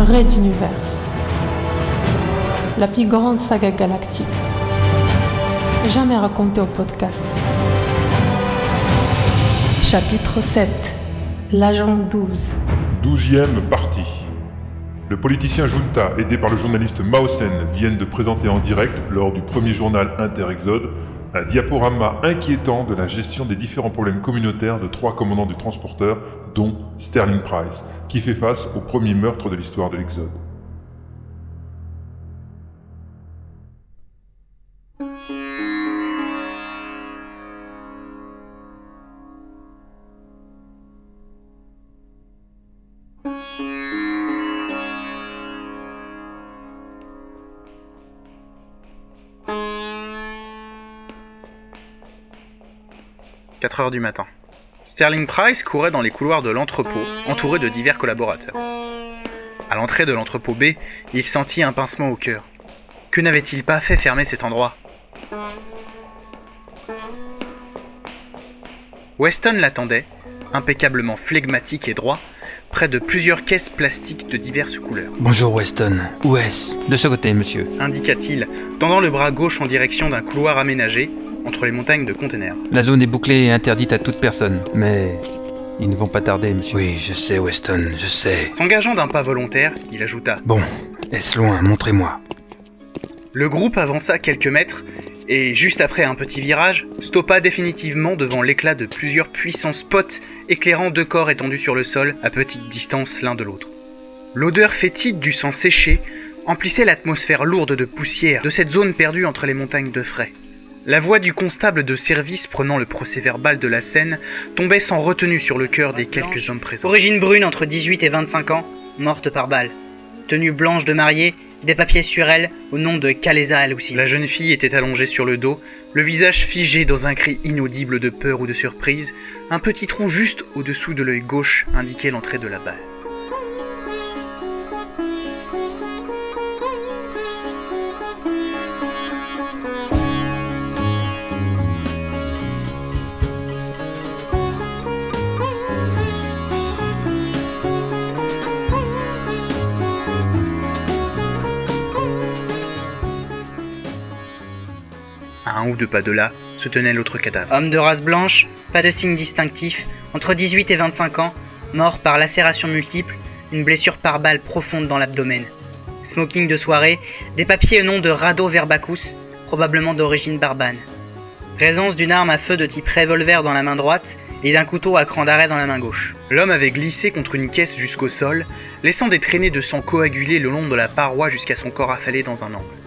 Red Universe. La plus grande saga galactique. Jamais racontée au podcast. Chapitre 7. L'agent 12. Douzième partie. Le politicien Junta, aidé par le journaliste Maosen, viennent de présenter en direct, lors du premier journal Inter-Exode, un diaporama inquiétant de la gestion des différents problèmes communautaires de trois commandants du transporteur, dont Sterling Price, qui fait face au premier meurtre de l'histoire de l'Exode. « 4 heures du matin. Sterling Price courait dans les couloirs de l'entrepôt, entouré de divers collaborateurs. À l'entrée de l'entrepôt B, il sentit un pincement au cœur. Que n'avait-il pas fait fermer cet endroit? Weston l'attendait, impeccablement flegmatique et droit, près de plusieurs caisses plastiques de diverses couleurs. Bonjour Weston. Où est-ce? De ce côté, monsieur. Indiqua-t-il, tendant le bras gauche en direction d'un couloir aménagé entre les montagnes de containers. La zone est bouclée et interdite à toute personne, mais ils ne vont pas tarder, monsieur. Oui, je sais, Weston, je sais. S'engageant d'un pas volontaire, il ajouta Bon, est-ce loin? Montrez-moi. Le groupe avança quelques mètres et, juste après un petit virage, stoppa définitivement devant l'éclat de plusieurs puissants spots éclairant deux corps étendus sur le sol à petite distance l'un de l'autre. L'odeur fétide du sang séché emplissait l'atmosphère lourde de poussière de cette zone perdue entre les montagnes de frais. La voix du constable de service prenant le procès-verbal de la scène tombait sans retenue sur le cœur des quelques hommes présents. Origine brune entre 18 et 25 ans, morte par balle. Tenue blanche de mariée, des papiers sur elle au nom de Kaleza elle aussi. La jeune fille était allongée sur le dos, le visage figé dans un cri inaudible de peur ou de surprise. Un petit trou juste au-dessous de l'œil gauche indiquait l'entrée de la balle. Un ou deux pas de là se tenait l'autre cadavre. Homme de race blanche, pas de signe distinctif, entre 18 et 25 ans, mort par lacération multiple, une blessure par balle profonde dans l'abdomen. Smoking de soirée, des papiers au nom de Rado Verbacus, probablement d'origine barbane. Présence d'une arme à feu de type revolver dans la main droite et d'un couteau à cran d'arrêt dans la main gauche. L'homme avait glissé contre une caisse jusqu'au sol, laissant des traînées de sang coagulées le long de la paroi jusqu'à son corps affalé dans un angle.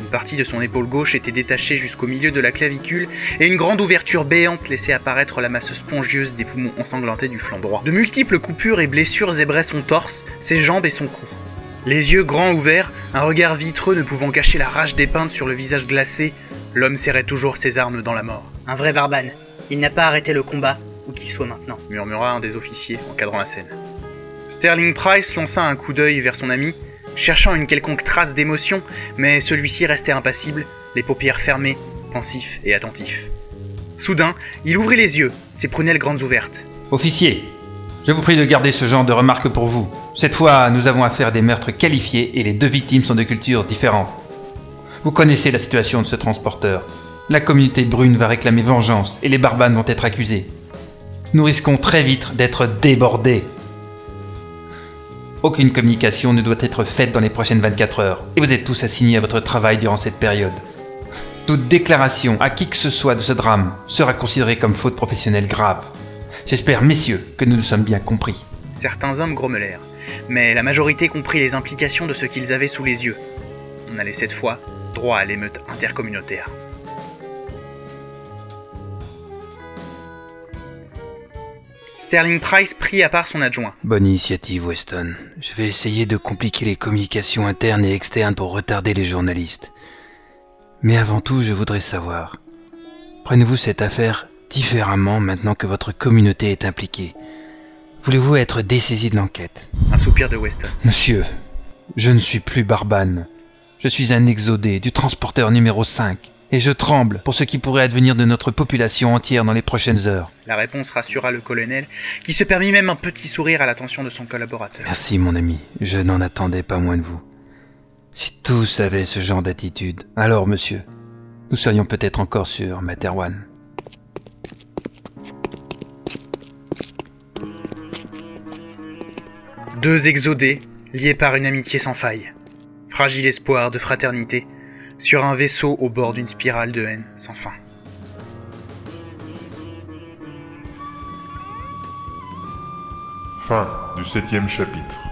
Une partie de son épaule gauche était détachée jusqu'au milieu de la clavicule et une grande ouverture béante laissait apparaître la masse spongieuse des poumons ensanglantés du flanc droit. De multiples coupures et blessures zébraient son torse, ses jambes et son cou. Les yeux grands ouverts, un regard vitreux ne pouvant cacher la rage dépeinte sur le visage glacé, l'homme serrait toujours ses armes dans la mort. Un vrai barbane. Il n'a pas arrêté le combat, où qu'il soit maintenant. murmura un des officiers encadrant la scène. Sterling Price lança un coup d'œil vers son ami, cherchant une quelconque trace d'émotion, mais celui-ci restait impassible, les paupières fermées, pensif et attentif. Soudain, il ouvrit les yeux, ses prunelles grandes ouvertes. Officier, je vous prie de garder ce genre de remarques pour vous. Cette fois, nous avons affaire à des meurtres qualifiés et les deux victimes sont de cultures différentes. Vous connaissez la situation de ce transporteur. La communauté brune va réclamer vengeance et les barbanes vont être accusés. Nous risquons très vite d'être débordés. Aucune communication ne doit être faite dans les prochaines 24 heures, et vous êtes tous assignés à votre travail durant cette période. Toute déclaration à qui que ce soit de ce drame sera considérée comme faute professionnelle grave. J'espère, messieurs, que nous nous sommes bien compris. Certains hommes grommelèrent, mais la majorité comprit les implications de ce qu'ils avaient sous les yeux. On allait cette fois droit à l'émeute intercommunautaire. Sterling Price à part son adjoint. Bonne initiative, Weston. Je vais essayer de compliquer les communications internes et externes pour retarder les journalistes. Mais avant tout, je voudrais savoir, prenez-vous cette affaire différemment maintenant que votre communauté est impliquée? Voulez-vous être dessaisi de l'enquête? Un soupir de Weston. Monsieur, je ne suis plus Barbane. Je suis un exodé du transporteur numéro 5. Et je tremble pour ce qui pourrait advenir de notre population entière dans les prochaines heures. La réponse rassura le colonel, qui se permit même un petit sourire à l'attention de son collaborateur. Merci mon ami, je n'en attendais pas moins de vous. Si tous avaient ce genre d'attitude, alors monsieur, nous serions peut-être encore sur Materwan. Deux exodés, liés par une amitié sans faille. Fragile espoir de fraternité, sur un vaisseau au bord d'une spirale de haine sans fin. Fin du septième chapitre.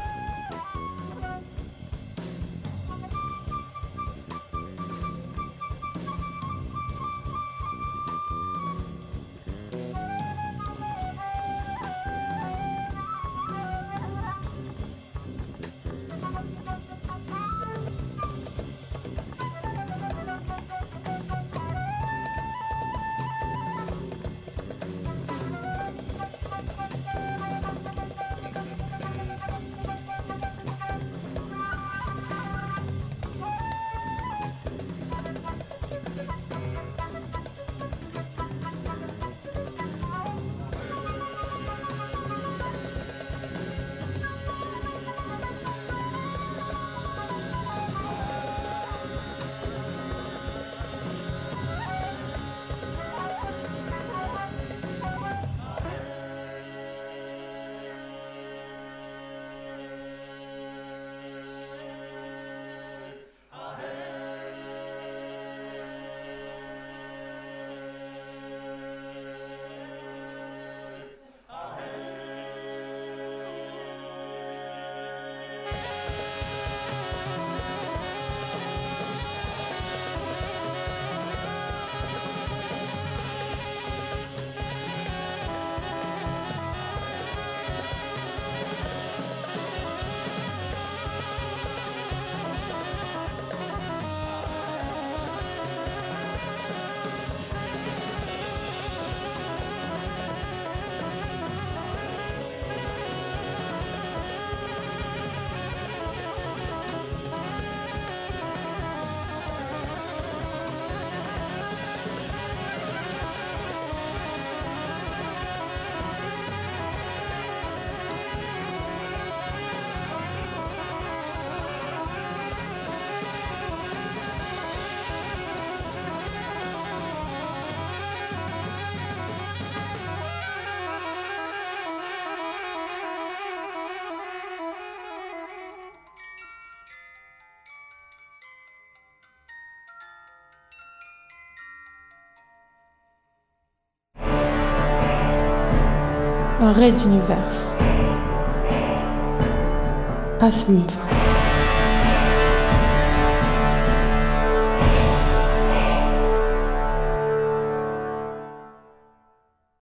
Un raid d'univers. À suivre.